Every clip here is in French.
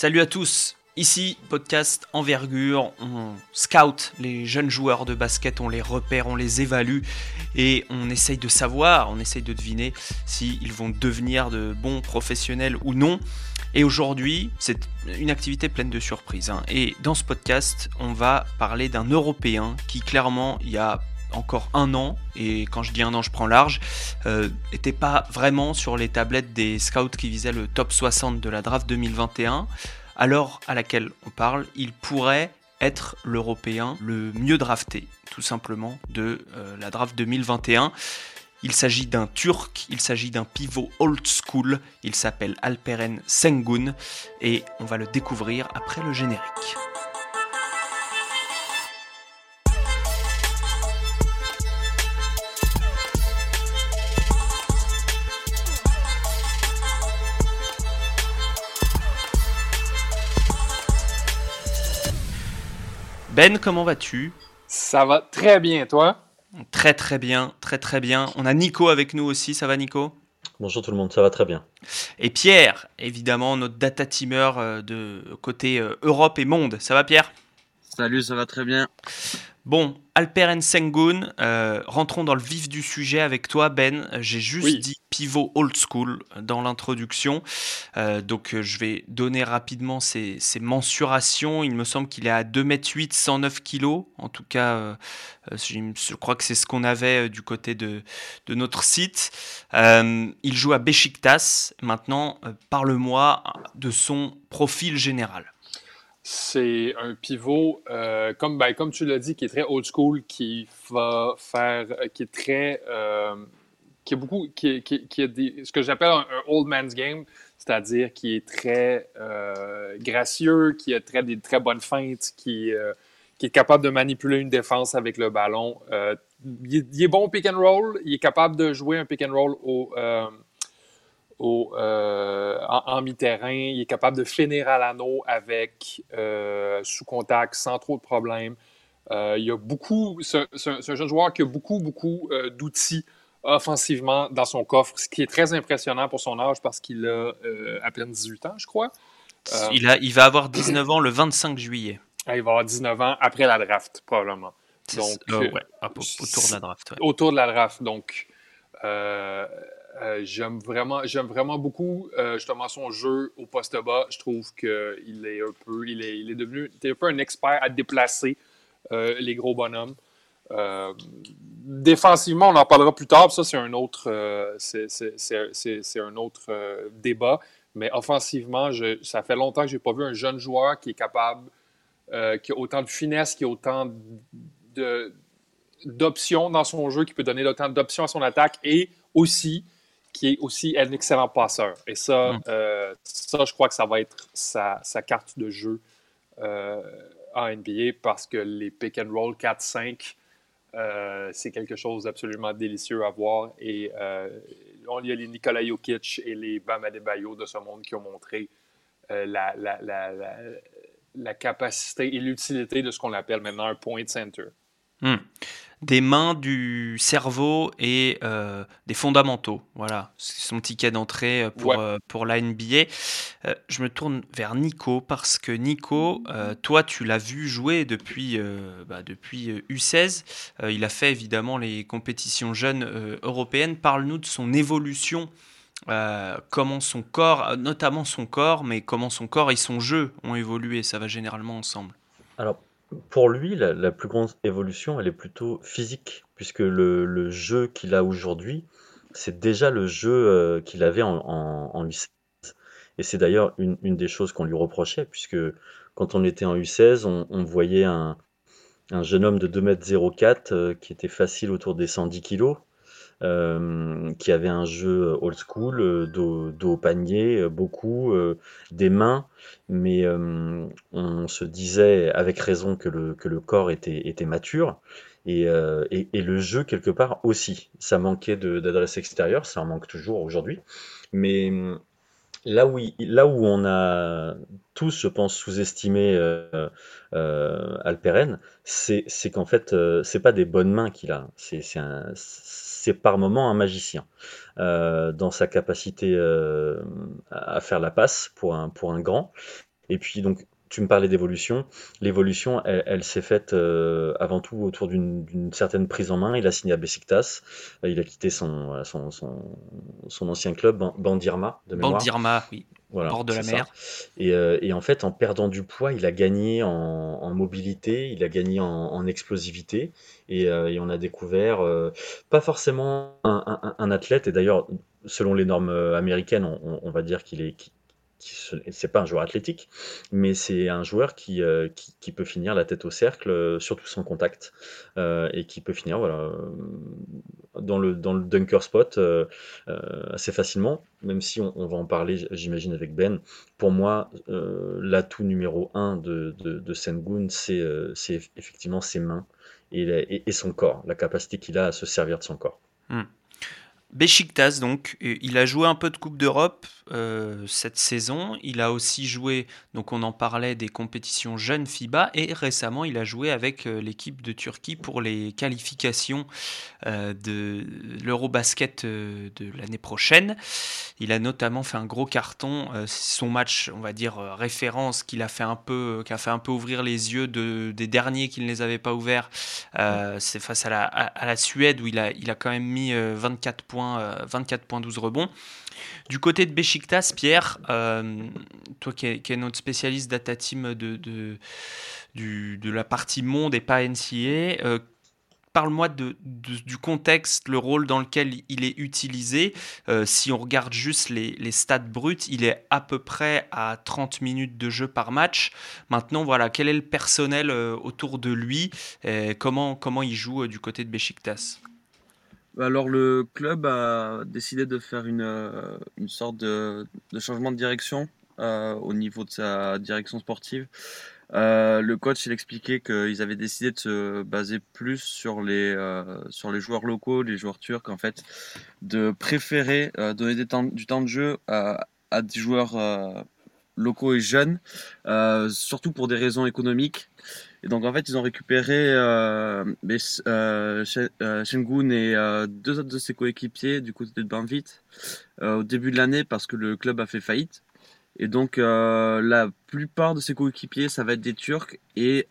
Salut à tous, ici podcast Envergure, on scout les jeunes joueurs de basket, on les repère, on les évalue et on essaye de savoir, on essaye de deviner s'ils vont devenir de bons professionnels ou non. Et aujourd'hui, c'est une activité pleine de surprises. hein. Et dans ce podcast, on va parler d'un Européen qui clairement, il y a encore un an, et quand je dis un an, je prends large, euh, était pas vraiment sur les tablettes des scouts qui visaient le top 60 de la draft 2021. À l'heure à laquelle on parle, il pourrait être l'Européen le mieux drafté, tout simplement, de euh, la draft 2021. Il s'agit d'un Turc, il s'agit d'un pivot old school, il s'appelle Alperen Sengun, et on va le découvrir après le générique. Ben, comment vas-tu? Ça va très bien, toi? Très très bien, très très bien. On a Nico avec nous aussi, ça va Nico? Bonjour tout le monde, ça va très bien. Et Pierre, évidemment, notre data teamer euh, de côté euh, Europe et monde. Ça va Pierre? Salut, ça va très bien. Bon, Alperen Sengun, euh, rentrons dans le vif du sujet avec toi Ben. J'ai juste Oui. dit pivot old school dans l'introduction. Euh, donc euh, je vais donner rapidement ses, ses mensurations. Il me semble qu'il est à 2m8, 109 kg. En tout cas, euh, je, crois que c'est ce qu'on avait du côté de, notre site. Il joue à Besiktas. Maintenant, parle-moi de son profil général. C'est un pivot, comme, ben, comme tu l'as dit, qui est très old school, qui va faire, qui est très, qui est beaucoup, qui, ce que j'appelle un, old man's game, c'est-à-dire qui est très euh, gracieux, qui a très, des très bonnes feintes, qui, euh, qui est capable de manipuler une défense avec le ballon. Euh, il, est, bon au pick and roll, il est capable de jouer un pick and roll au, en, mi-terrain. Il est capable de finir à l'anneau avec sous contact sans trop de problèmes. Il y a beaucoup, c'est un, jeune joueur qui a beaucoup, beaucoup d'outils offensivement dans son coffre, ce qui est très impressionnant pour son âge parce qu'il a euh, à peine 18 ans, je crois. Euh, Il, a, il va avoir 19 ans le 25 juillet. Ah, Il va avoir 19 ans après la draft, probablement. Donc, euh, euh, ouais, hop, autour de la draft. ouais. autour de la draft. Donc, j'aime vraiment, j'aime vraiment beaucoup justement son jeu au poste bas. Je trouve qu'il est un peu, il est, il est devenu il est un peu un expert à déplacer les gros bonhommes. Euh, défensivement, on en parlera plus tard. Ça, c'est un autre, euh, c'est, c'est- c'est- un autre euh, débat. Mais offensivement, je- ça fait longtemps que j'ai pas vu un jeune joueur qui est capable, qui a autant de finesse, qui a autant de, d'options dans son jeu, qui peut donner autant d'options à son attaque et aussi qui est aussi un excellent passeur. Et ça, Mm. ça je crois que ça va être sa, sa carte de jeu en NBA parce que les pick and roll 4-5, euh, c'est quelque chose d'absolument délicieux à voir. Et euh, on- y a les Nikola Jokic et les Bam Adebayo de ce monde qui ont montré euh, la capacité et l'utilité de ce qu'on appelle maintenant un point center. Hmm. Des mains, du cerveau et euh, des fondamentaux. Voilà, c'est son ticket d'entrée euh, pour, Ouais. euh, pour la NBA. Euh, je me tourne vers Nico parce que Nico, euh, toi, tu l'as vu jouer depuis, euh, bah, depuis euh, U16. Euh, il a fait évidemment les compétitions jeunes euh, européennes. Parle-nous de son évolution. euh, comment son corps, notamment son corps, mais comment son corps et son jeu ont évolué, ça va généralement ensemble. Alors, pour lui, la, plus grande évolution, elle est plutôt physique, puisque le, jeu qu'il a aujourd'hui, c'est déjà le jeu euh, qu'il avait en, en, en U16. Et c'est d'ailleurs une, des choses qu'on lui reprochait, puisque quand on était en U16, on, voyait un, un jeune homme de 2m04 euh, qui était facile autour des 110 kilos, euh, qui avait un jeu old school, euh, dos, dos au panier, euh, beaucoup, euh, des mains, mais euh, on se disait avec raison que le, que le corps était, était mature. Et, euh, et, le jeu, quelque part, aussi. Ça manquait d'adresse extérieure, ça en manque toujours aujourd'hui. Mais là où, là où on a tous, je pense, sous-estimé euh, euh, Alperen, c'est qu'en fait, euh, c'est pas des bonnes mains qu'il a. c'est par moment un magicien euh, dans sa capacité euh, à faire la passe pour un, pour un grand. Et puis donc tu me parlais d'évolution. L'évolution, elle, s'est faite euh, avant tout autour d'une certaine prise en main. Il a signé à Besiktas. Il a quitté son, son, son, ancien club, Bandirma, de. Bandirma, oui. Voilà, bord de la mer. Et, euh, et, en fait, en perdant du poids, il a gagné en, mobilité, il a gagné en, explosivité. Et, et, on a découvert, pas forcément un, un, athlète, et d'ailleurs, selon les normes américaines, on, on va dire qu'il est, c'est pas un joueur athlétique, mais c'est un joueur qui, euh, qui, peut finir la tête au cercle, euh, surtout sans contact, euh, et qui peut finir dans, le, dans le dunker spot assez facilement, même si on, va en parler, j'imagine, avec Ben. Pour moi, l'atout numéro un de, de, de Sengun, c'est effectivement ses mains et, et, son corps, la capacité qu'il a à se servir de son corps. Hmm. Besiktas, donc, il a joué un peu de Coupe d'Europe euh, cette saison. Il a aussi joué, donc on en parlait, des compétitions jeunes FIBA. Et récemment, il a joué avec euh, l'équipe de Turquie pour les qualifications euh, de l'Eurobasket de l'année prochaine. Il a notamment fait un gros carton. son match, on va dire, référence, qu'il a fait qui a fait un peu ouvrir les yeux de, des derniers qui ne les avaient pas ouverts. C'est face à la, à, la, Suède où il a, il a quand même mis 24 points 24 points, 12 rebonds. Du côté de Besiktas, Pierre, euh, toi qui es, notre spécialiste data team de, de, la partie monde et pas NCA, euh, parle-moi du contexte, le rôle dans lequel il est utilisé. Euh, si on regarde juste les, stats bruts, il est à peu près à 30 minutes de jeu par match. Maintenant, voilà, quel est le personnel autour de lui comment, comment il joue du côté de Besiktas alors le club a décidé de faire une, euh, une sorte de, changement de direction euh, au niveau de sa direction sportive. Euh, le coach il expliquait qu'ils avaient décidé de se baser plus sur les, sur les joueurs locaux, les joueurs turcs en fait, de préférer donner temps, du temps de jeu à des joueurs locaux et jeunes, surtout pour des raisons économiques. Et donc en fait, ils ont récupéré euh, euh, euh Shengun et euh, deux autres de ses coéquipiers du côté de Banvit au début de l'année parce que le club a fait faillite. Et donc la plupart de ses coéquipiers, ça va être des Turcs et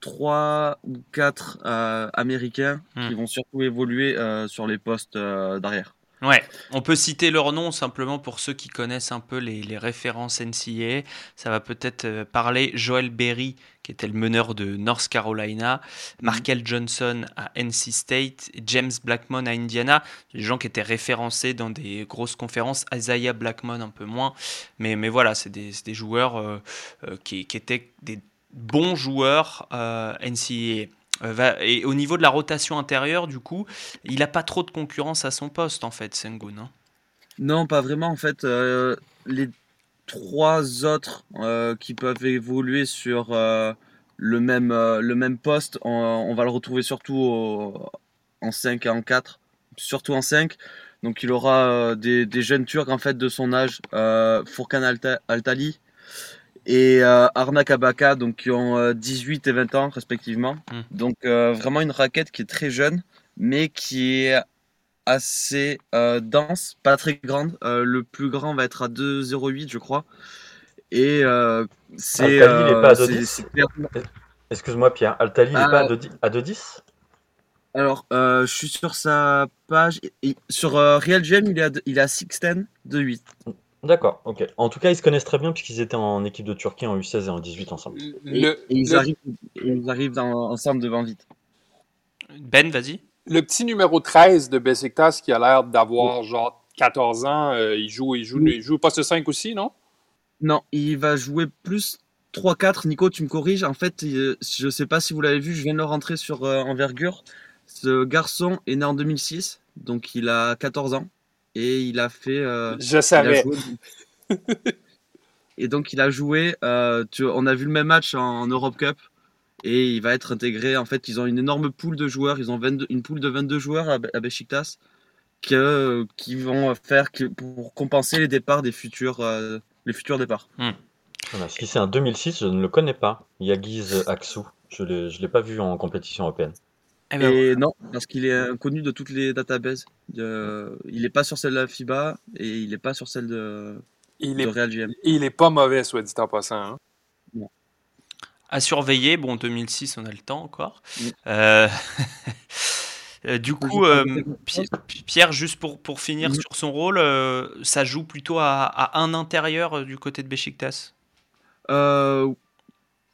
trois ou quatre Américains qui hmm. vont surtout évoluer sur les postes d'arrière. Ouais, on peut citer leur nom simplement pour ceux qui connaissent un peu les, références NCAA. Ça va peut-être euh, parler Joel Berry, qui était le meneur de North Carolina, mhm. Markel Johnson à NC State, James Blackmon à Indiana, des gens qui étaient référencés dans des grosses conférences, Isaiah Blackmon un peu moins, mais, mais voilà, c'est des, joueurs euh, euh, qui, qui, étaient des bons joueurs NCAA. Euh, et au niveau de la rotation intérieure, du coup, il n'a pas trop de concurrence à son poste, en fait, Sengun. Hein. non, pas vraiment. En fait, euh, les trois autres euh, qui peuvent évoluer sur le, même, le même poste, on, va le retrouver surtout en 5 et en 4, surtout en 5. Donc il aura des, jeunes Turcs en fait de son âge, Furkan Altali, et euh, Arnak Abaka, donc qui ont 18 euh, et 20 ans respectivement. Hmm. Donc euh, vraiment une raquette qui est très jeune, mais qui est assez dense, pas très grande. le plus grand va être à 2,08 je crois. Et c'est... Altali, il n'est pas à 2,10 Excuse-moi Pierre, Altali, il n'est pas à 2,10 alors, je suis sur sa page. sur Real Gem, il est à, il est à 6'10 de 8. D'accord, ok. En tout cas, ils se connaissent très bien puisqu'ils étaient en équipe de Turquie en U16 et en 18 ensemble. et, ils, Arrivent, ils, Arrivent, ensemble devant vite. Ben, vas-y. Le petit numéro 13 de Besiktas qui a l'air d'avoir genre 14 ans, euh, il joue il joue, il joue poste 5 aussi, non? Non, il va jouer plus 3-4. Nico, tu me corriges. En fait, je ne sais pas si vous l'avez vu, je viens de le rentrer sur euh, Envergure. Ce garçon est né en 2006, donc il a 14 ans et il a fait. Euh, je savais. et donc il a joué. Euh, tu, on a vu le même match en, Europe Cup et il va être intégré. En fait, ils ont une énorme poule de joueurs. Ils ont une poule de 22 joueurs à, à Besiktas que, qui vont faire que, pour compenser les départs des futurs, euh, les futurs départs. Hmm. si c'est un 2006, je ne le connais pas. Yagiz Aksu. Je ne l'ai pas vu en compétition européenne. Eh ben, et non, parce qu'il est inconnu de toutes les databases. il n'est pas sur celle de la FIBA et il n'est pas sur celle de, il de est, Real GM. il est pas mauvais, soit dit en passant. hein. À surveiller, bon, 2006, on a le temps encore. Euh, euh, du coup, euh, Pierre, juste pour, pour finir sur son rôle, euh, ça joue plutôt à, à un intérieur du côté de Besiktas Euh,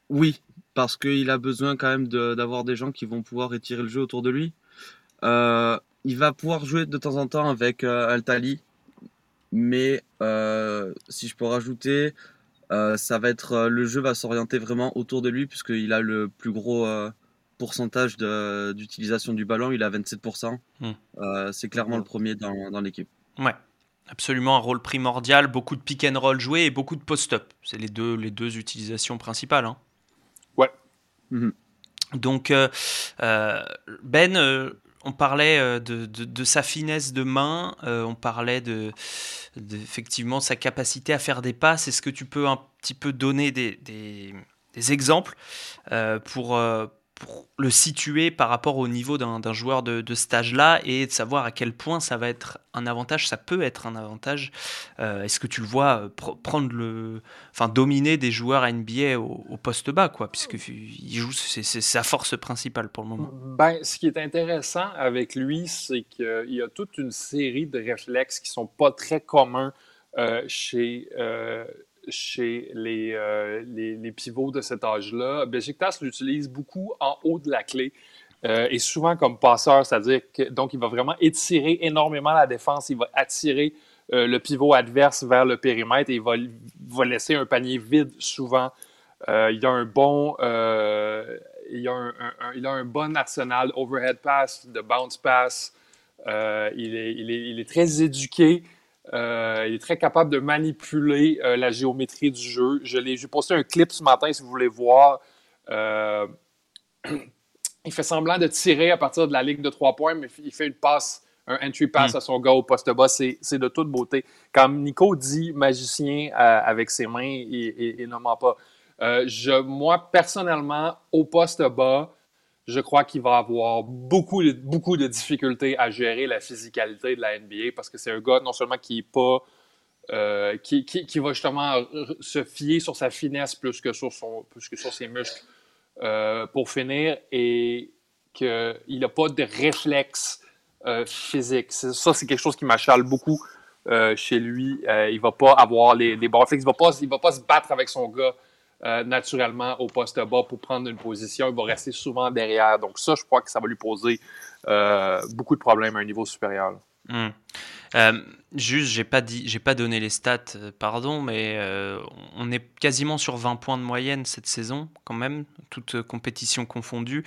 oui, parce qu'il a besoin quand même de- d'avoir des gens qui vont pouvoir étirer le jeu autour de lui. Euh, il va pouvoir jouer de temps en temps avec euh, Altali, mais euh, si je peux rajouter, ça va être le jeu va s'orienter vraiment autour de lui puisqu'il a le plus gros pourcentage d'utilisation du ballon, il a 27%. Hmm. C'est clairement le premier dans, dans l'équipe. Ouais, absolument un rôle primordial, beaucoup de pick and roll joué et beaucoup de post-up. C'est les deux, les deux utilisations principales. hein. Ouais. Mhm. Donc, euh, euh, Ben, euh, on parlait de, de- de sa finesse de main, euh, on parlait de, de, effectivement sa capacité à faire des passes. Est-ce que tu peux un petit peu donner des, des- des exemples euh, pour, euh, pour le situer par rapport au niveau d'un joueur de, de cet âge-là et de savoir à quel point ça va être un avantage, ça peut être un avantage. Euh, Est-ce que tu le vois euh, pr- prendre le, enfin dominer des joueurs NBA au, au poste bas, quoi, puisque il joue, c'est c'est sa force principale pour le moment. Ben, ce qui est intéressant avec lui, c'est qu'il y a toute une série de réflexes qui sont pas très communs euh, chez, euh, chez les, euh, les, les pivots de cet âge-là. Besiktas l'utilise beaucoup en haut de la clé euh, et souvent comme passeur, c'est-à-dire que il va vraiment étirer énormément la défense, il va attirer euh, le pivot adverse vers le périmètre et il va, va laisser un panier vide souvent. Il a un bon, il, a un, il a un bon arsenal overhead pass, de bounce pass. Il, est, il, est, il est très éduqué. Euh, il est très capable de manipuler euh, la géométrie du jeu. Je j'ai posté un clip ce matin si vous voulez voir. Euh, il fait semblant de tirer à partir de la ligne de trois points, mais il fait une passe, un entry pass Mm. à son gars au poste bas. C'est, de toute beauté. Comme Nico dit magicien euh, avec ses mains et ne ment pas. Euh, je, moi, personnellement, au poste bas, je crois qu'il va avoir beaucoup, beaucoup de difficultés à gérer la physicalité de la NBA parce que c'est un gars non seulement qui est pas. euh, qui, qui, va justement se fier sur sa finesse plus que sur, plus que sur ses muscles euh, pour finir et qu'il n'a pas de réflexe euh, physique. Ça, c'est quelque chose qui m'achale beaucoup euh, chez lui. Il ne va pas avoir les, les bons réflexes. Il ne va, va pas se battre avec son gars euh, naturellement au poste bas pour prendre une position. Il va rester souvent derrière. Donc ça, je crois que ça va lui poser euh, beaucoup de problèmes à un niveau supérieur. Hmm. Euh, juste, j'ai pas pas donné les stats, pardon, mais on est quasiment sur 20 points de moyenne cette saison, quand même, toute compétition confondue.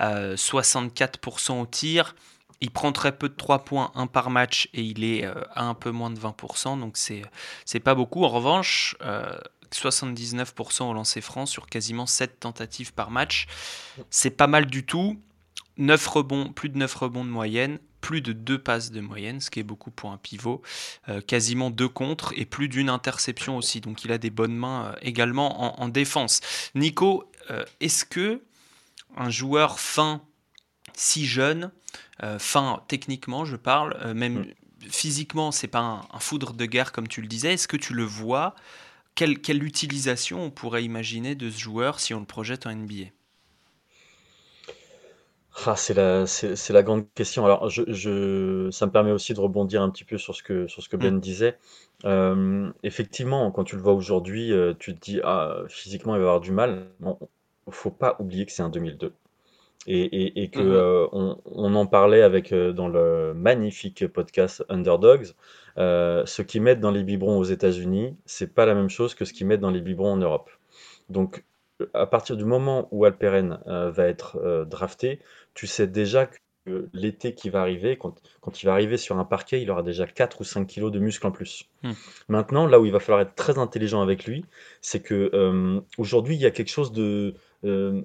Euh, 64% au tir. Il prend très peu de 3 points, 1 par match, et il est à un peu moins de 20%, donc c'est c'est pas beaucoup. En revanche, 79% au lancer franc sur quasiment 7 tentatives par match. C'est pas mal du tout. 9 rebonds, plus de 9 rebonds de moyenne, plus de 2 passes de moyenne, ce qui est beaucoup pour un pivot, euh, quasiment 2 contre et plus d'une interception aussi. Donc il a des bonnes mains euh, également en, en défense. Nico, euh, est-ce que un joueur fin, si jeune, fin techniquement je parle, même physiquement c'est pas un, un foudre de guerre comme tu le disais, est-ce que tu le vois quelle, quelle utilisation on pourrait imaginer de ce joueur si on le projette en NBA Ah, c'est la, c'est, c'est la grande question. Alors, je, je, ça me permet aussi de rebondir un petit peu sur ce que, sur ce que Ben disait. Euh, effectivement, quand tu le vois aujourd'hui, euh, tu te dis, ah, physiquement, il va avoir du mal. Bon, faut pas oublier que c'est un 2002. Et, et, et que Mhm. euh, on, on en parlait avec euh, dans le magnifique podcast Underdogs. Euh, ce qu'ils mettent dans les biberons aux États-Unis, c'est pas la même chose que ce qu'ils mettent dans les biberons en Europe. Donc, à partir du moment où Alperen va être drafté, tu sais déjà que l'été qui va arriver, quand, quand il va arriver sur un parquet, il aura déjà 4 ou 5 kilos de muscles en plus. Hmm. Maintenant, là où il va falloir être très intelligent avec lui, c'est que aujourd'hui, il y a quelque chose de. Euh,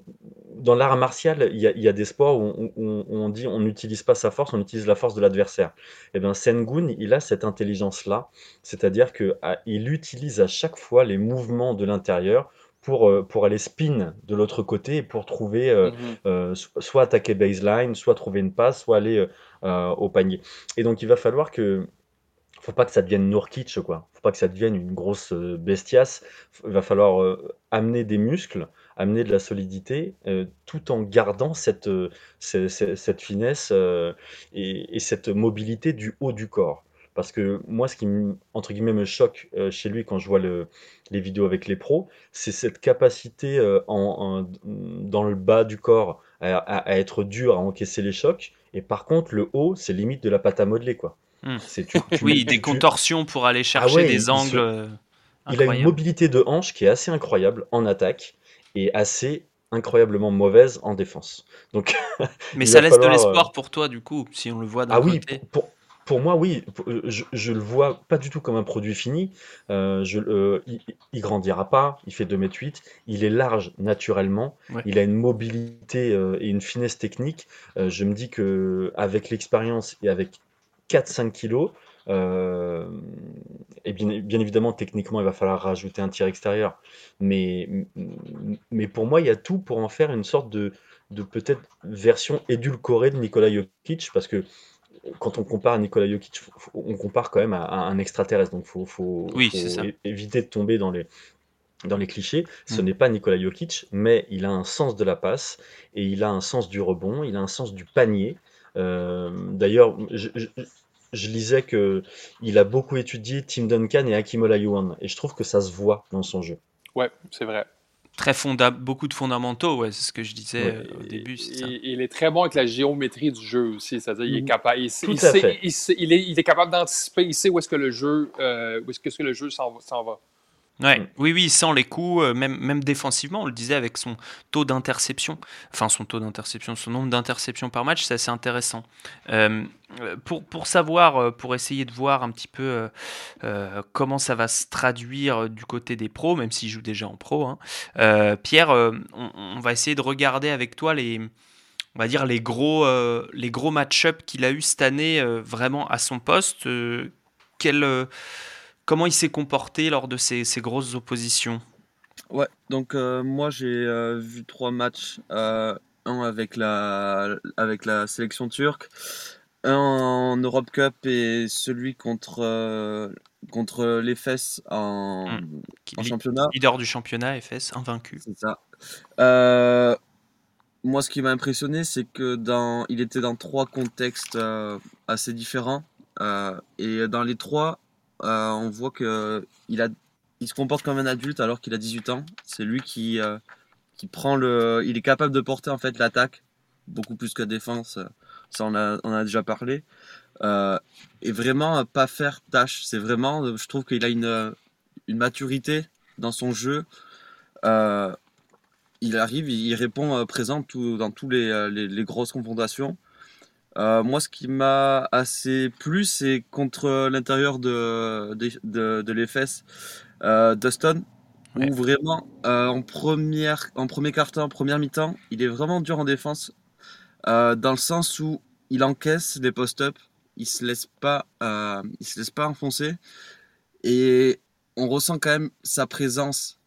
dans l'art martial, il y, a, il y a des sports où on, où on dit on n'utilise pas sa force, on utilise la force de l'adversaire. Et bien, Sengun, il a cette intelligence-là, c'est-à-dire qu'il utilise à chaque fois les mouvements de l'intérieur pour, euh, pour aller spin de l'autre côté et pour trouver, euh, Mhm. euh, so- soit attaquer baseline, soit trouver une passe, soit aller au panier. Et donc il va falloir que faut pas que ça devienne Nourkic, quoi. Faut pas que ça devienne une grosse bestiasse. Il va falloir euh, amener des muscles, amener de la solidité, euh, tout en gardant cette, cette, finesse et, cette mobilité du haut du corps. Parce que moi, ce qui, entre guillemets, me choque chez lui quand je vois le, les vidéos avec les pros, c'est cette capacité en, dans le bas du corps à, à, être dur, à encaisser les chocs. Et par contre, le haut, c'est limite de la pâte à modeler, quoi. Hmm. oui, des contorsions pour aller ah chercher des angles. Euh, il, a une mobilité de hanche qui est assez incroyable en attaque et assez incroyablement mauvaise en défense. Donc, Mais ça laisse de l'espoir euh, pour toi, du coup, si on le voit d'un ah oui, pour, pour moi, oui, euh, je, je, le vois pas du tout comme un produit fini. je, il, grandira pas, il fait 2m8, il est large naturellement, il a une mobilité et une finesse technique. je me dis que avec l'expérience et avec 4-5 kilos. Euh, et bien, bien, évidemment, techniquement, il va falloir rajouter un tir extérieur. Mais, mais pour moi, il y a tout pour en faire une sorte de, de peut-être version édulcorée de Nikola Jokic, parce que quand on compare Nikola Jokic, on compare quand même à, un extraterrestre. Donc, il faut, faut, éviter de tomber dans les, dans les clichés. Ce mm. n'est pas Nikola Jokic, mais il a un sens de la passe et il a un sens du rebond, il a un sens du panier. Euh, d'ailleurs, je, lisais que il a beaucoup étudié Tim Duncan et Hakim Olajuwon, et je trouve que ça se voit dans son jeu. Ouais, c'est vrai très fonda beaucoup de fondamentaux, ouais, c'est ce que je disais euh, au début. il est très bon avec la géométrie du jeu aussi, c'est-à-dire il est mm. capable, il, il, est, capable d'anticiper, il sait où est-ce que le jeu, euh, où est-ce que le jeu s'en va. Ouais, mm. Oui, oui, sans les coups, euh, même, même défensivement, on le disait avec son taux d'interception, enfin son taux d'interception, son nombre d'interceptions par match, c'est assez intéressant. Euh, pour, pour savoir, euh, pour essayer de voir un petit peu comment ça va se traduire du côté des pros, même s'il joue déjà en pro, hein, Pierre, on, va essayer de regarder avec toi les, on va dire les gros, les gros match-up qu'il a eu cette année vraiment à son poste. quel Comment il s'est comporté lors de ces, grosses oppositions? Ouais, donc euh, moi j'ai euh, vu trois matchs, euh, un avec la, avec la sélection turque, un en Europe Cup et celui contre, contre l'EFES en, hmm. en championnat. Leader du championnat, EFES, invaincu. C'est ça. moi ce qui m'a impressionné c'est que dans, il était dans trois contextes assez différents et dans les trois euh, on voit que il a, il se comporte comme un adulte alors qu'il a 18 ans. C'est lui qui, euh, qui prend le, il est capable de porter en fait l'attaque beaucoup plus que défense. Ça on a, on a déjà parlé. Euh, et vraiment pas faire tâche. C'est vraiment, je trouve qu'il a une, une maturité dans son jeu. il arrive, il répond présent dans tous les, les, les grosses confrontations. Euh, moi, ce qui m'a assez plu, c'est contre l'intérieur de, de, de, l'EFS, euh, Dustin, où vraiment, euh, en, première, en premier quart-temps, en première mi-temps, il est vraiment dur en défense, dans le sens où il encaisse les post-up, il se laisse pas, il se laisse pas enfoncer, et on ressent quand même sa présence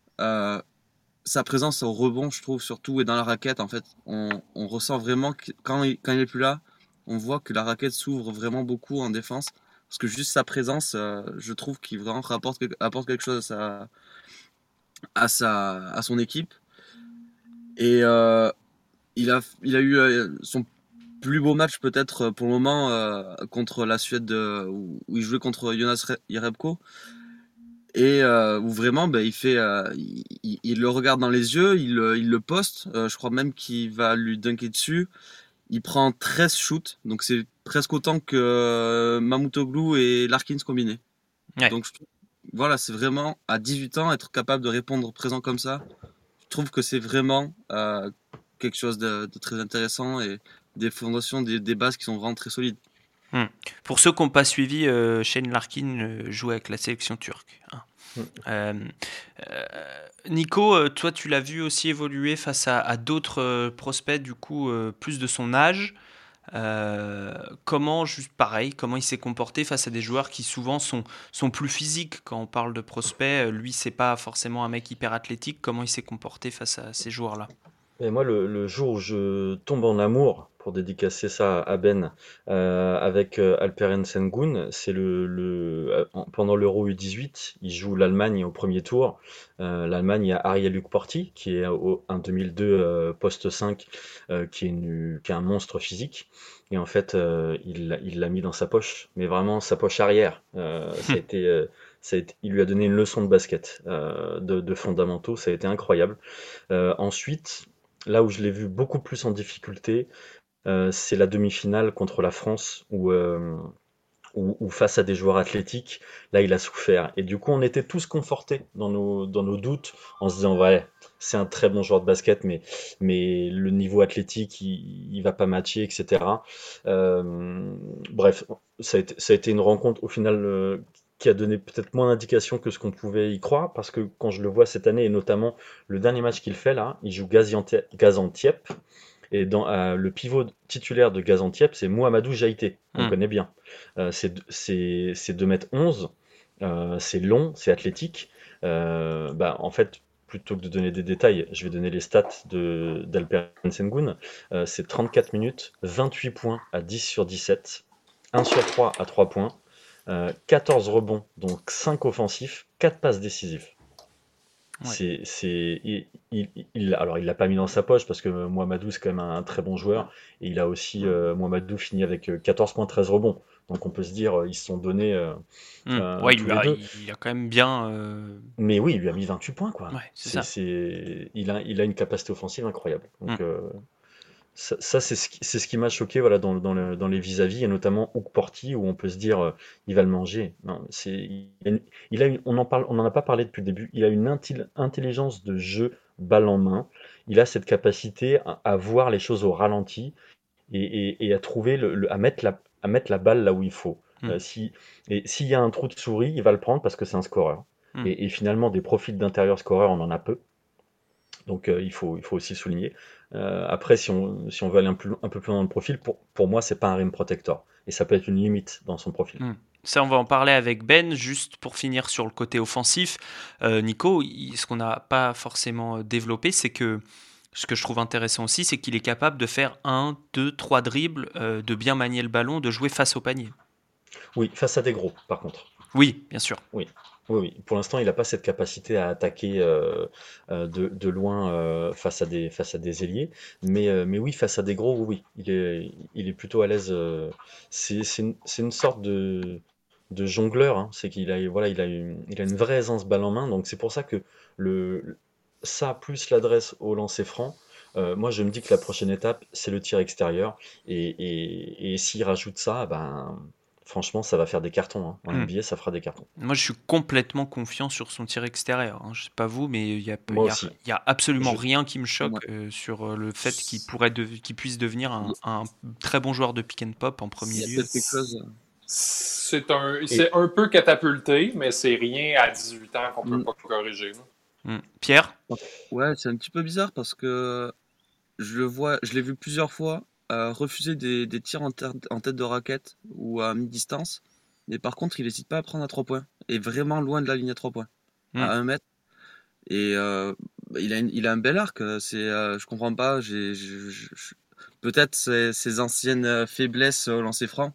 sa présence au rebond, je trouve, surtout, et dans la raquette, en fait, on, on ressent vraiment que quand il, quand il est plus là, on voit que la raquette s'ouvre vraiment beaucoup en défense. Parce que juste sa présence, euh, je trouve qu'il vraiment rapporte, apporte quelque chose à, à, sa, à son équipe. Et euh, il, a, il a eu euh, son plus beau match peut-être pour le moment contre la Suède où, il jouait contre Jonas Jerebko. Et où vraiment ben, il, fait, il, le regarde dans les yeux, il, il le poste. je crois même qu'il va lui dunker dessus. Il prend 13 shoots, donc c'est presque autant que euh, Mamoutoglou et Larkins combinés. Donc voilà, c'est vraiment à 18 ans être capable de répondre présent comme ça. Je trouve que c'est vraiment euh, quelque chose de, très intéressant et des fondations, des, bases qui sont vraiment très solides. Hmm. Pour ceux qui n'ont pas suivi, euh, Shane Larkin joue avec la sélection turque. Hein. Hmm. Nico, euh, toi, tu l'as vu aussi évoluer face à, d'autres euh, prospects, du coup, euh, plus de son âge. comment, juste pareil, comment il s'est comporté face à des joueurs qui souvent sont, sont plus physiques? Quand on parle de prospects Lui, c'est pas forcément un mec hyper athlétique. Comment il s'est comporté face à ces joueurs-là? Moi, le, jour où je tombe en amour, pour dédicacer ça à Ben, euh, avec euh, Alperen Sengun. C'est le, le pendant l'Euro U18, il joue l'Allemagne au premier tour. L'Allemagne, il y a Ariel Luc Porti, qui est au, un 2002 poste 5, qui, est qui est un monstre physique. Et en fait, il l'a mis dans sa poche, mais vraiment sa poche arrière. ça a été il lui a donné une leçon de basket, euh, de, fondamentaux, ça a été incroyable. Euh, ensuite, là où je l'ai vu beaucoup plus en difficulté, euh, c'est la demi-finale contre la France, où, face à des joueurs athlétiques, là il a souffert. Et du coup, on était tous confortés dans nos, doutes, en se disant, ouais, c'est un très bon joueur de basket, mais, mais le niveau athlétique, il, il va pas matcher, etc. bref, ça a, été, ça a, été, une rencontre au final qui a donné peut-être moins d'indications que ce qu'on pouvait y croire, parce que quand je le vois cette année, et notamment le dernier match qu'il fait là, il joue Gaziantep, et dans euh, le pivot titulaire de Gaziantep, c'est Mohamedou Jaïté, on hmm. connaît bien. Euh, c'est 2m11, euh, c'est long, c'est athlétique. bah, en fait, plutôt que de donner des détails, je vais donner les stats d'Alper Sengun. c'est 34 minutes, 28 points à 10 sur 17, 1 sur 3 à 3 points, 14 euh, rebonds, donc 5 offensifs, 4 passes décisives. C'est, il, alors il l'a pas mis dans sa poche parce que Mohamedou c'est quand même un, très bon joueur. Et il a aussi euh, Mohamedou fini avec 14 euh, points 13 rebonds. Donc on peut se dire ils se sont donnés hmm. ouais, il, a, il, a, quand même bien mais oui il lui a mis 28 points quoi. C'est, il, a, il a une capacité offensive incroyable. Donc hmm ça, c'est ce qui, ce qui m'a choqué voilà, dans, dans, le, dans les vis-à-vis, et notamment Hook Porty, où on peut se dire, euh, il va le manger. Non, il, il a on n'en on a pas parlé depuis le début, il a une intelligence de jeu balle en main, il a cette capacité à, voir les choses au ralenti et, et, à trouver, le, à, mettre la, à mettre la balle là où il faut. Hmm. Euh, si, et s'il y a un trou de souris, il va le prendre parce que c'est un scoreur. Hmm. Et, finalement, des profils d'intérieur scoreur, on en a peu. Donc euh, il, faut, il faut aussi souligner. Euh, après, si on, si on veut aller un, peu plus loin dans le profil, pour, pour moi, c'est pas un rim protector. Et ça peut être une limite dans son profil. Hmm. Ça, on va en parler avec Ben. Juste pour finir sur le côté offensif, euh, Nico, ce qu'on n'a pas forcément développé, c'est que ce que je trouve intéressant aussi, c'est qu'il est capable de faire un, deux, trois dribbles, de bien manier le ballon, de jouer face au panier. Oui, face à des gros, par contre. Oui, bien sûr. Oui. Oui, oui. Pour l'instant, il n'a pas cette capacité à attaquer euh, euh, de, de loin euh, face à des face à des ailiers, mais mais oui, face à des gros, oui, il est il est plutôt à l'aise. c'est c'est une, une sorte de de jongleur. Hein. C'est qu'il a voilà, il a une, il a une vraie aisance balle en main. Donc c'est pour ça que le ça plus l'adresse au lancer franc. moi, je me dis que la prochaine étape, c'est le tir extérieur. Et, et, et s'il rajoute ça, ben, franchement, ça va faire des cartons. Hein. En hmm. NBA, ça fera des cartons. Moi, je suis complètement confiant sur son tir extérieur. Hein. Je sais pas vous, mais il y a, y a, absolument rien qui me choque euh, sur euh, le fait qu'il pourrait qu'il puisse devenir un, très bon joueur de pick and pop en premier lieu. C'est un, c'est un peu catapulté, mais c'est rien à 18 ans qu'on peut hmm. pas corriger. Hmm. Pierre? Ouais, c'est un petit peu bizarre parce que je le vois, je l'ai vu plusieurs fois refuser des, tirs en, tête de raquette ou à mi-distance. Mais par contre, il n'hésite pas à prendre à 3 points. Et vraiment loin de la ligne à 3 points. À 1 hmm. mètre. Et euh, il, a il a un bel arc. C'est, euh, je comprends pas. peut-être ses, anciennes faiblesses au lancer franc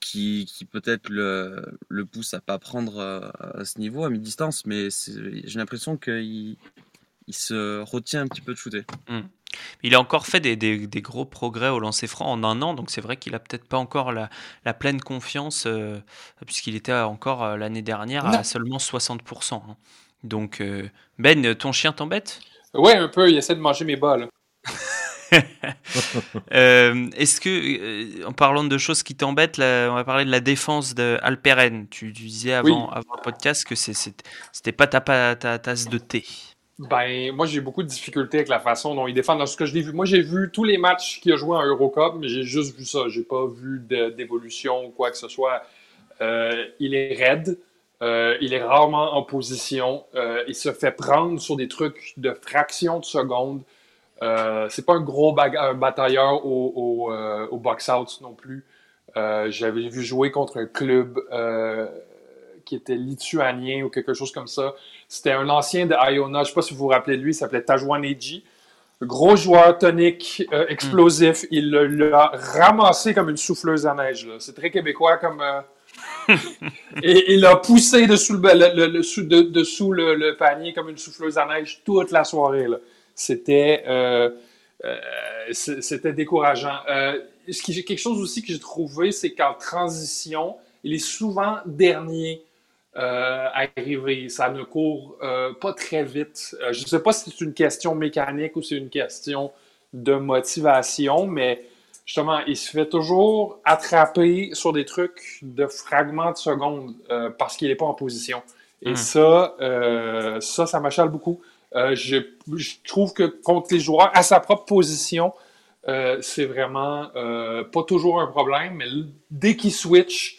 qui, qui peut-être le, le poussent à pas prendre euh, à ce niveau, à mi-distance. Mais j'ai l'impression qu'il il se retient un petit peu de shooter. Hmm. Il a encore fait des, gros progrès au lancer franc en un an, donc c'est vrai qu'il a peut-être pas encore la, pleine confiance, euh, puisqu'il était encore euh, l'année dernière à seulement 60%. Hein. Donc, euh, Ben, ton chien t'embête? Ouais, un peu, il essaie de manger mes balles. Est-ce que, en parlant de choses qui t'embêtent, on va parler de la défense de Tu, disais avant, avant le podcast que c'était pas ta, ta tasse de thé. Ben, moi, j'ai beaucoup de difficultés avec la façon dont il défend. Dans ce que je l'ai vu, moi, j'ai vu tous les matchs qu'il a joué en Eurocup, mais j'ai juste vu ça. J'ai pas vu d'évolution ou quoi que ce soit. Euh, il est raide. Euh, il est rarement en position. Euh, il se fait prendre sur des trucs de fraction de seconde. c'est pas un gros batailleur au, au, au box-out non plus. J'avais vu jouer contre un club qui était lituanien ou quelque chose comme ça. C'était un ancien de Iona, je ne sais pas si vous vous rappelez de lui, il s'appelait Tajwan Eji. Gros joueur tonique, euh, explosif. Il l'a ramassé comme une souffleuse à neige. C'est très québécois comme. Euh, et il a poussé dessous le, dessous le, panier comme une souffleuse à neige toute la soirée. C'était euh, c'était décourageant. ce qui, quelque chose aussi que j'ai trouvé, c'est qu'en transition, il est souvent dernier euh, arriver. Ça ne court euh, pas très vite. Euh, je ne sais pas si c'est une question mécanique ou c'est une question de motivation, mais justement, il se fait toujours attraper sur des trucs de fragments de secondes parce qu'il n'est pas en position. Et hmm. ça, ça, ça m'achale beaucoup. Je, je, trouve que contre les joueurs à sa propre position, c'est vraiment pas toujours un problème, mais dès qu'il switch,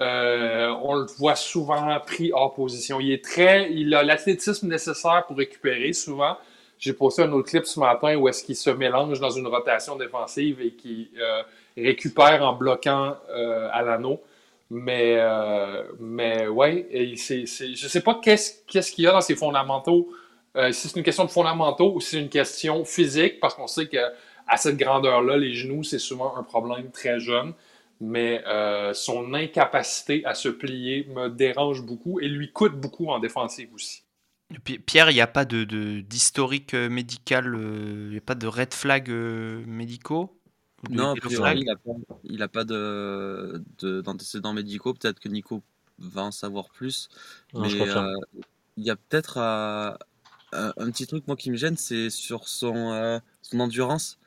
euh, on le voit souvent pris hors position. Il est très, il a l'athlétisme nécessaire pour récupérer souvent. J'ai posté un autre clip ce matin où est-ce qu'il se mélange dans une rotation défensive et qui euh, récupère en bloquant euh, à l'anneau. Mais, mais ouais, je sais pas qu'est-ce, qu'est-ce qu'il y a dans ses fondamentaux. si c'est une question de fondamentaux ou si c'est une question physique, parce qu'on sait qu'à cette grandeur-là, les genoux, c'est souvent un problème très jeune mais euh, son incapacité à se plier me dérange beaucoup et lui coûte beaucoup en défensive aussi. Pierre, il n'y a pas d'historique de, euh, médical, euh, il n'y a pas de red flag médicaux? Non, il n'a pas, d'antécédents médicaux. Peut-être que Nico va en savoir plus. mais il y a peut-être un, petit truc moi qui me gêne, c'est sur son, son endurance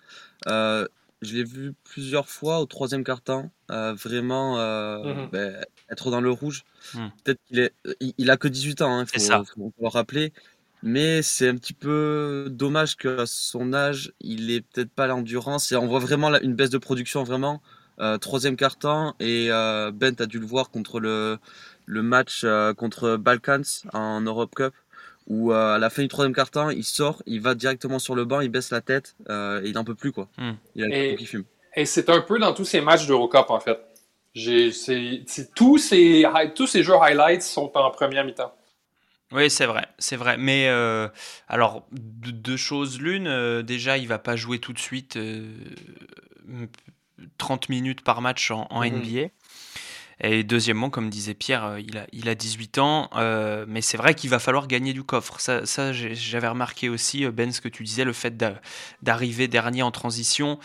je l'ai vu plusieurs fois au troisième quart-temps, euh, vraiment euh, mmh ben, être dans le rouge. Mmh. Peut-être qu'il est, il, a que 18 ans, il hein, faut, le rappeler. Mais c'est un petit peu dommage qu'à son âge, il ait peut-être pas l'endurance. Et on voit vraiment une baisse de production, vraiment. Euh, troisième quart-temps. Et Ben, tu as dû le voir contre le, le match contre Balkans en Europe Cup où euh, à la fin du troisième quart-temps, il sort, il va directement sur le banc, il baisse la tête euh, et il n'en peut plus. quoi. Hmm. Il a et, fume. Et c'est un peu dans tous ces matchs d'Eurocup en fait. C'est, tous, ces, tous ces jeux highlights sont en première mi-temps. Oui, c'est vrai, c'est vrai. Mais euh, alors, deux choses l'une, déjà, il va pas jouer tout de suite 30 minutes par match en, en NBA. Et deuxièmement, comme disait Pierre, euh, il a, il a 18 ans, euh, mais c'est vrai qu'il va falloir gagner du coffre. Ça, j'avais remarqué aussi, euh, Ben, ce que tu disais, le fait d'arriver dernier en transition.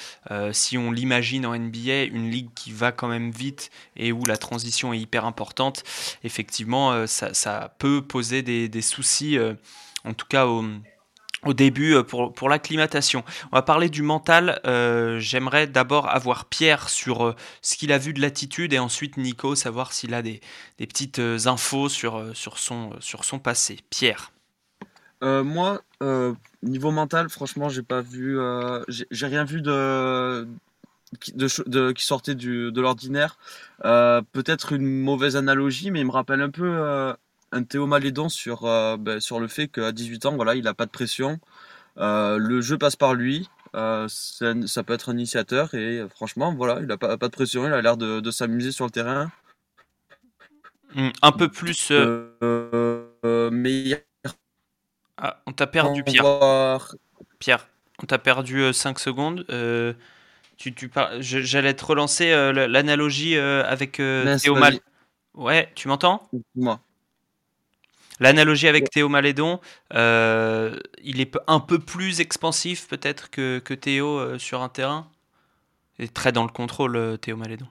si on l'imagine en NBA, une ligue qui va quand même vite et où la transition est hyper importante, effectivement, ça, peut poser des, des soucis, en tout cas au au début euh, pour, pour l'acclimatation. On va parler du mental. Euh, j'aimerais d'abord avoir Pierre sur euh, ce qu'il a vu de l'attitude et ensuite Nico, savoir s'il a des, des, petites infos sur, sur, son, sur son passé. Pierre. moi, niveau mental, franchement, j'ai pas vu, j'ai rien vu de, de, de, qui sortait du, de l'ordinaire. Peut-être une mauvaise analogie, mais il me rappelle un peu un Théo Malédon sur, euh, ben, sur le fait qu'à 18 ans, voilà, il n'a pas de pression. Euh, le jeu passe par lui. Euh, ça peut être un initiateur et franchement, voilà, il n'a pas, pas, de pression. Il a l'air de, s'amuser sur le terrain. Hmm, un peu plus. mais ah, on t'a perdu, Pierre. Pierre, on t'a perdu 5 secondes. tu, tu J'allais te relancer l'analogie avec Théo Mal. Ouais, tu m'entends? Moi. L'analogie avec Théo Malédon, euh, il est un peu plus expansif peut-être que, Théo euh, sur un terrain? Il est très dans le contrôle, euh, Théo Malédon.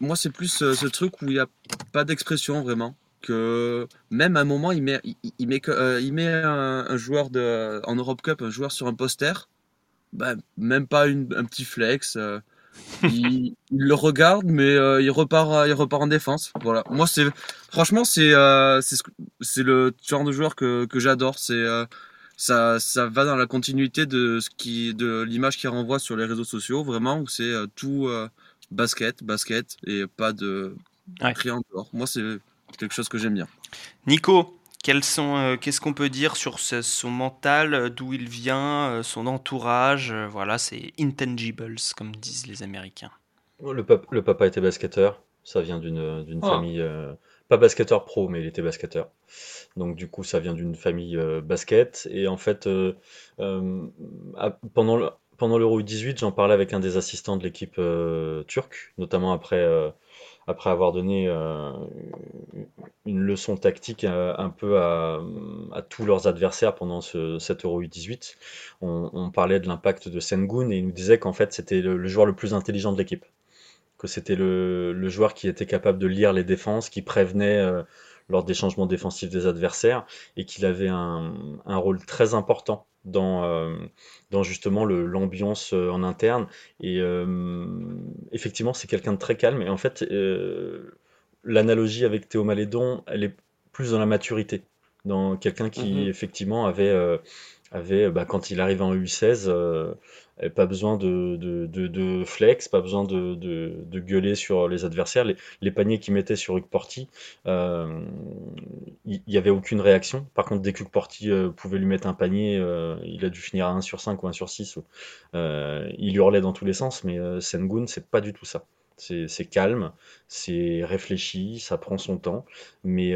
Moi, c'est plus ce truc où il n'y a pas d'expression vraiment. Que même à un moment, il met, il, met, il met un, joueur de, en Europe Cup, un joueur sur un poster, bah, même pas un petit flex il, le regarde, mais euh, il repart, il repart en défense. Voilà. Moi, c'est franchement, c'est euh, c'est le genre de joueur que, que j'adore. C'est euh, ça, ça va dans la continuité de ce qui, de l'image qu'il renvoie sur les réseaux sociaux, vraiment où c'est tout basket, basket et pas de rien en dehors. Moi, c'est quelque chose que j'aime bien. Nico, euh, qu'est-ce qu'on peut dire sur son mental, euh, d'où il vient, euh, son entourage Voilà, c'est intangibles, comme disent les Américains. Le, papa, le papa était basketteur. Ça vient d'une ah. famille pas basketteur pro, mais il était basketteur. Donc du coup, ça vient d'une famille euh, basket. Et en fait, euh, euh, pendant pendant l'Euro 18, j'en parlais avec un des assistants de l'équipe turque, notamment après après avoir donné une leçon tactique un, peu à, tous leurs adversaires pendant ce, cet Euro 18. On, parlait de l'impact de Sengun et il nous disait qu'en fait c'était le, joueur le plus intelligent de l'équipe que c'était le, joueur qui était capable de lire les défenses, qui prévenait euh, lors des changements défensifs des adversaires, et qu'il avait un, rôle très important dans, euh, dans justement l'ambiance euh, en interne. Et effectivement, c'est quelqu'un de très calme. Et en fait, l'analogie avec Théo Malédon, elle est plus dans la maturité, dans quelqu'un qui mm-hmm. effectivement avait avait, bah, quand il arrive en U16, pas besoin de, de, de, flex, pas besoin de, de, gueuler sur les adversaires. Les, paniers qu'il mettait sur Porty, euh, il n'y avait aucune réaction. Par contre, dès Porty euh, pouvait lui mettre un panier, euh, il a dû finir à 1 sur 5 ou 1 sur 6. il hurlait dans tous les sens, mais Sengun, c'est pas du tout ça. C'est calme, c'est réfléchi, ça prend son temps, mais,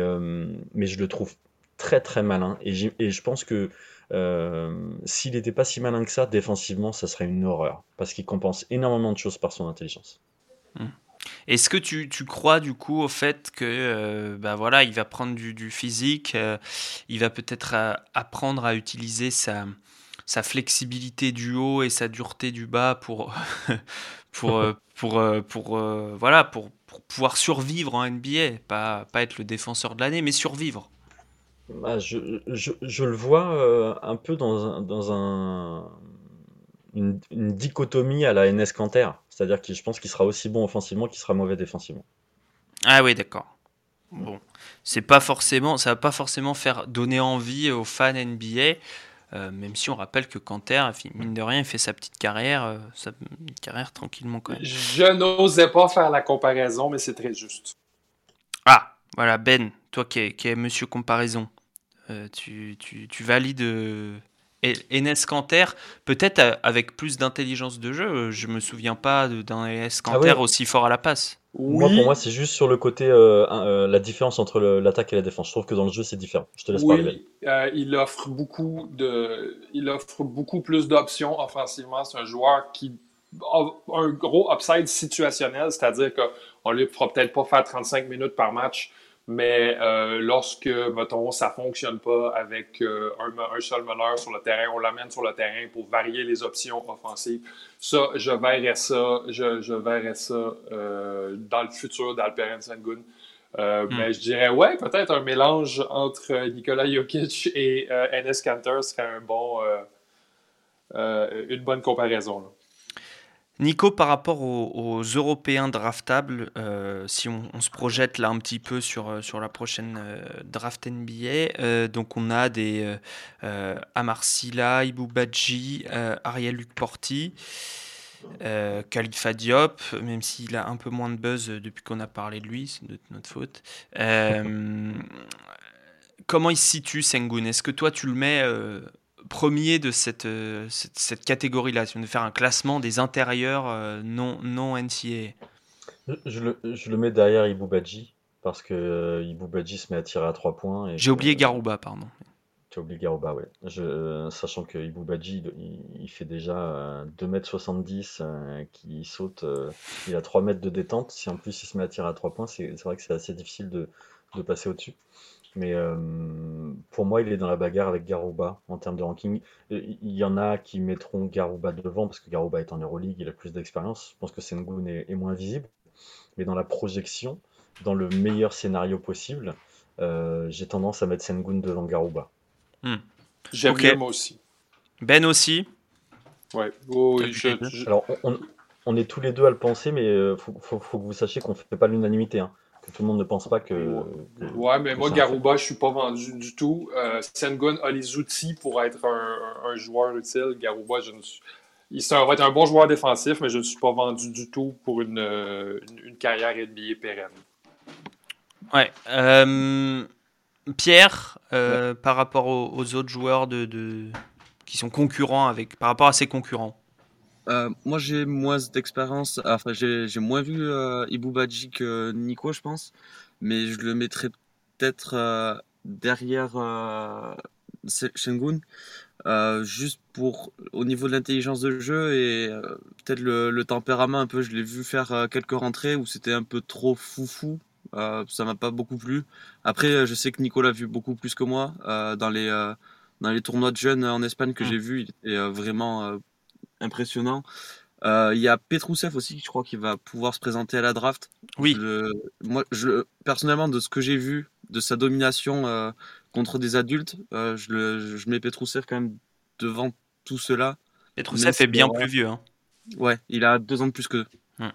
mais je le trouve très très malin. Et, et je pense que euh, s'il n'était pas si malin que ça, défensivement, ça serait une horreur. Parce qu'il compense énormément de choses par son intelligence. Hmm. Est-ce que tu, tu, crois du coup au fait que euh, bah voilà, il va prendre du, physique, euh, il va peut-être apprendre à utiliser sa, sa flexibilité du haut et sa dureté du bas pour, pour, pour, pour, voilà, pour, pouvoir survivre en NBA, pas, pas être le défenseur de l'année, mais survivre bah, je, je, je le vois euh, un peu dans un, dans un, une, une dichotomie à la NS Canter. C'est-à-dire que je pense qu'il sera aussi bon offensivement qu'il sera mauvais défensivement. Ah oui, d'accord. Bon, c'est pas forcément, ça va pas forcément faire donner envie aux fans NBA, euh, même si on rappelle que Canter, mine de rien, il fait sa petite carrière, euh, sa carrière tranquillement quand même. Je n'osais pas faire la comparaison, mais c'est très juste. Ah, voilà, Ben, toi qui es, qui es monsieur comparaison. Euh, tu, tu, tu, valides euh, Enes Kanter, peut-être euh, avec plus d'intelligence de jeu. Je me souviens pas d'un Enes Kanter ah aussi fort à la passe. Moi, pour moi, c'est juste sur le côté la différence entre l'attaque et la défense. Je trouve que dans le jeu, c'est différent. Je te laisse parler. il offre beaucoup de, il offre beaucoup plus d'options offensivement. C'est un joueur qui a un gros upside situationnel, c'est-à-dire qu'on lui fera peut-être pas faire 35 minutes par match, mais euh, lorsque, mettons, ça ne fonctionne pas avec euh, un, seul meneur sur le terrain, on l'amène sur le terrain pour varier les options offensives. Ça, je verrais ça, je, je verrais ça euh, dans le futur d'Alperen Sengun. Hmm. Mais je dirais, ouais, peut-être un mélange entre Nikola Jokic et Enes Kanter serait un bon, une bonne comparaison. Là. Nico, par rapport aux, Européens draftables, euh, si on, se projette là un petit peu sur, euh, sur la prochaine euh, draft NBA, donc on a des Amarsila, Ibou Badji, Ariel Luc Porti, Khalifa Diop, même s'il a un peu moins de buzz depuis qu'on a parlé de lui, c'est de notre faute. comment il se situe, Sengun? Est-ce que toi tu le mets premier de cette, euh, cette, catégorie-là, si on veut faire un classement des intérieurs euh, non, non NCA je le, je le, mets derrière Ibou Badji, parce que euh, Ibou Badji se met à tirer à 3 points. J'ai oublié Garouba, pardon. Tu as oublié Garouba, ouais. Je, sachant que Ibou Badji, il, fait déjà 2m70, qui saute, il a 3 mètres de détente. Si en plus il se met à tirer à 3 points, c'est vrai que c'est assez difficile de, de passer au-dessus. Mais euh, pour moi, il est dans la bagarre avec Garouba en termes de ranking. Il y en a qui mettront Garouba devant parce que Garouba est en Euroleague, il a plus d'expérience. Je pense que Sengun est, moins visible. Mais dans la projection, dans le meilleur scénario possible, euh, j'ai tendance à mettre Sengun devant Garouba. Hmm. J'aime aussi. Ben aussi Ouais. Alors, on, est tous les deux à le penser, mais il euh, faut, que vous sachiez qu'on ne fait pas l'unanimité. Hein que tout le monde ne pense pas que. ouais, mais moi, Garouba, je suis pas vendu du tout. Euh, Sengun a les outils pour être un, joueur utile. Garouba, je ne suis... il va être un bon joueur défensif, mais je ne suis pas vendu du tout pour une, une, carrière NBA pérenne. Ouais. Euh, Pierre, euh, par rapport aux, autres joueurs de, de, qui sont concurrents avec, par rapport à ses concurrents. Euh, moi, j'ai moins d'expérience. Enfin, j'ai moins vu euh, Ibou Badji que Nico, je pense. mais je le mettrais peut-être derrière Shengun. juste pour au niveau de l'intelligence de jeu et peut-être le, tempérament un peu je l'ai vu faire quelques rentrées où c'était un peu trop foufou euh, ça m'a pas beaucoup plu après je sais que Nicolas a vu beaucoup plus que moi dans les dans les tournois de jeunes en Espagne que mmh. j'ai vu il était vraiment impressionnant il y a Petrousev aussi je crois qu'il va pouvoir se présenter à la draft oui moi je personnellement de ce que j'ai vu de sa domination contre des adultes, euh, je, le, je mets Petrousev quand même devant tout cela. Petrousev est bien plus vieux. Hein. Ouais, il a deux ans de plus que. Hum,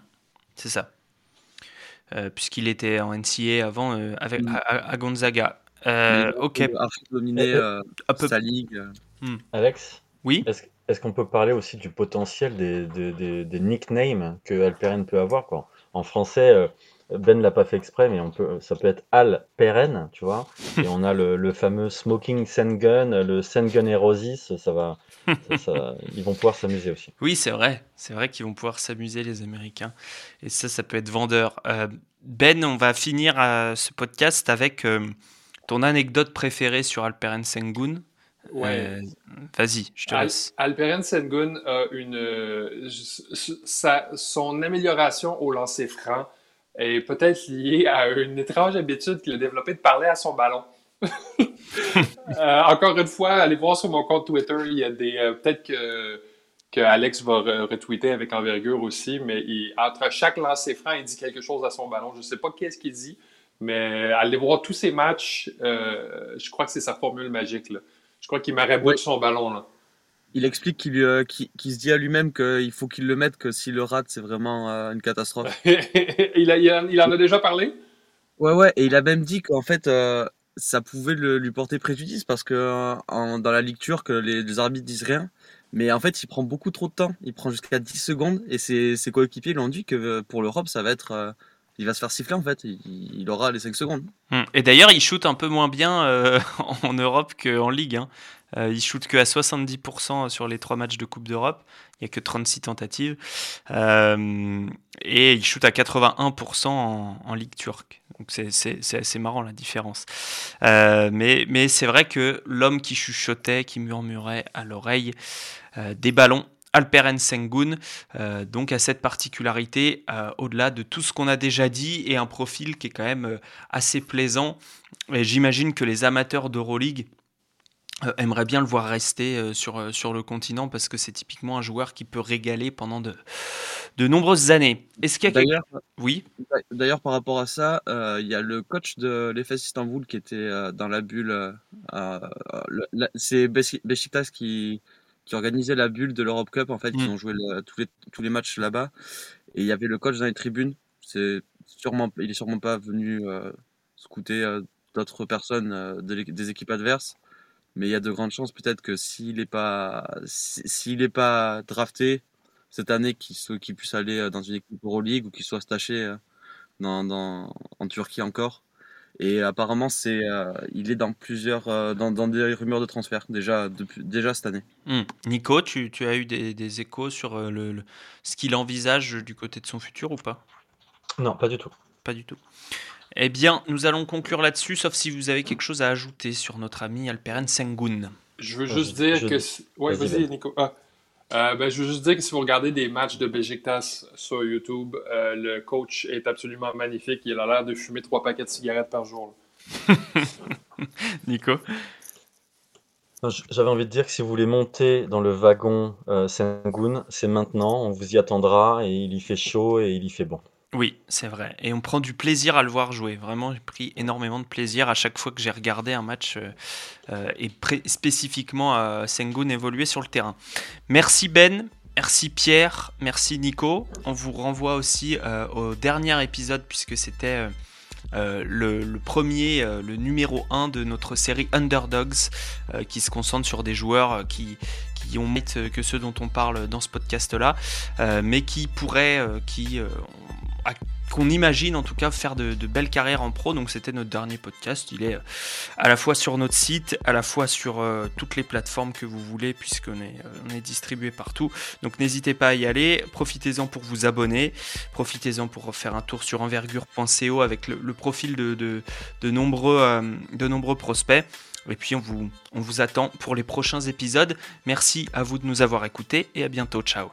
c'est ça. Euh, puisqu'il était en NCA avant euh, avec, mm. à, Gonzaga. ok. dominer sa ligue. Hum. Alex Oui. Est-ce qu'on peut parler aussi du potentiel des, des, nicknames que Alperen peut avoir quoi? En français, ben l'a pas fait exprès, mais on peut, ça peut être Al Peren, tu vois? Et on a le, fameux Smoking Gun, le Sengun Erosis, ça va, ils vont pouvoir s'amuser aussi. Oui, c'est vrai, c'est vrai qu'ils vont pouvoir s'amuser les Américains. Et ça, ça peut être vendeur. Euh, ben, on va finir euh, ce podcast avec euh, ton anecdote préférée sur Alperen Sengun. Ouais. Vas-y, je te laisse. Alperen Sengun a une, sa, son amélioration au lancer franc est peut-être lié à une étrange habitude qu'il a développée de parler à son ballon. Euh, encore une fois, allez voir sur mon compte Twitter, il y a des. Euh, peut-être que, que, Alex va retweeter avec envergure aussi, mais entre chaque lancer franc, il dit quelque chose à son ballon. Je ne sais pas qu'est-ce qu'il dit, mais allez voir tous ses matchs. Euh, je crois que c'est sa formule magique. Là. Je crois qu'il m'arrête ouais. son ballon. Là il explique qu'il euh, se dit à lui-même qu'il faut qu'il le mette, que s'il le rate, c'est vraiment euh, une catastrophe. il, a, il, en a déjà parlé? Ouais, ouais, et il a même dit qu'en fait, euh, ça pouvait lui porter préjudice parce que dans la lecture, que les, les, arbitres disent rien. Mais en fait, il prend beaucoup trop de temps. Il prend jusqu'à 10 secondes et ses, ses coéquipiers l'ont dit que pour l'Europe, ça va être il va se faire siffler en fait. Il, aura les 5 secondes. Hum. Et d'ailleurs, il shoot un peu moins bien en Europe qu'en Ligue. Hein. Euh, il shoot que à 70% sur les trois matchs de Coupe d'Europe. Il n'y a que 36 tentatives. Euh, et il shoot à 81% en, Ligue turque. Donc c'est assez marrant la différence. Euh, mais c'est vrai que l'homme qui chuchotait, qui murmurait à l'oreille des ballons, Alperen Sengun, donc a cette particularité, au-delà de tout ce qu'on a déjà dit, et un profil qui est quand même assez plaisant. Et j'imagine que les amateurs d'Euroleague euh, aimerait bien le voir rester euh, sur, euh, sur le continent parce que c'est typiquement un joueur qui peut régaler pendant de, de nombreuses années. Est-ce qu'il y a d'ailleurs, Oui. D'ailleurs, par rapport à ça, il y a le coach de l'EFS Istanbul qui était dans la bulle. c'est Besiktas qui, qui organisait la bulle de l'Europe Cup. En fait, ils mm. ont joué tous, les, tous les matchs là-bas. Et il y avait le coach dans les tribunes. C'est sûrement, il est sûrement pas venu scouter d'autres personnes des équipes adverses mais il y a de grandes chances peut-être que s'il n'est pas, s'il est pas drafté cette année, qu'il puisse aller euh, dans une équipe Euroleague ou qu'il soit staché euh, dans, dans, en Turquie encore. Et apparemment, c'est, euh, il est dans plusieurs, dans, dans, des rumeurs de transfert déjà, depuis, déjà cette année. Hmm. Nico, tu, tu, as eu des, des échos sur le, ce qu'il envisage du côté de son futur ou pas? Non, pas du tout. Pas du tout. Eh bien, nous allons conclure là-dessus, sauf si vous avez quelque chose à ajouter sur notre ami Alperen Sengun. Je veux juste dire que. Oui, vas-y, Nico. Ah. Euh, ben, je veux juste dire que si vous regardez des matchs de Besiktas sur YouTube, euh, le coach est absolument magnifique. Il a l'air de fumer trois paquets de cigarettes par jour. Nico? J'avais envie de dire que si vous voulez monter dans le wagon euh, Sengun, c'est maintenant. On vous y attendra et il y fait chaud et il y fait bon. Oui, c'est vrai. Et on prend du plaisir à le voir jouer. Vraiment, j'ai pris énormément de plaisir à chaque fois que j'ai regardé un match euh, euh, et spécifiquement à Sengun évoluer sur le terrain. Merci Ben, merci Pierre, merci Nico. On vous renvoie aussi euh, au dernier épisode puisque c'était le, premier, le numéro 1 de notre série Underdogs qui se concentre sur des joueurs qui, ont que ceux dont on parle dans ce podcast là, mais qui pourraient, qui qu'on imagine en tout cas faire de, belles carrières en pro. Donc c'était notre dernier podcast. Il est euh, à la fois sur notre site, à la fois sur euh, toutes les plateformes que vous voulez, puisqu'on est, est distribué partout. Donc n'hésitez pas à y aller. Profitez-en pour vous abonner. Profitez-en pour faire un tour sur envergure.co avec le, profil nombreux, de nombreux prospects. Et puis on vous, on vous attend pour les prochains épisodes. Merci à vous de nous avoir écoutés et à bientôt. Ciao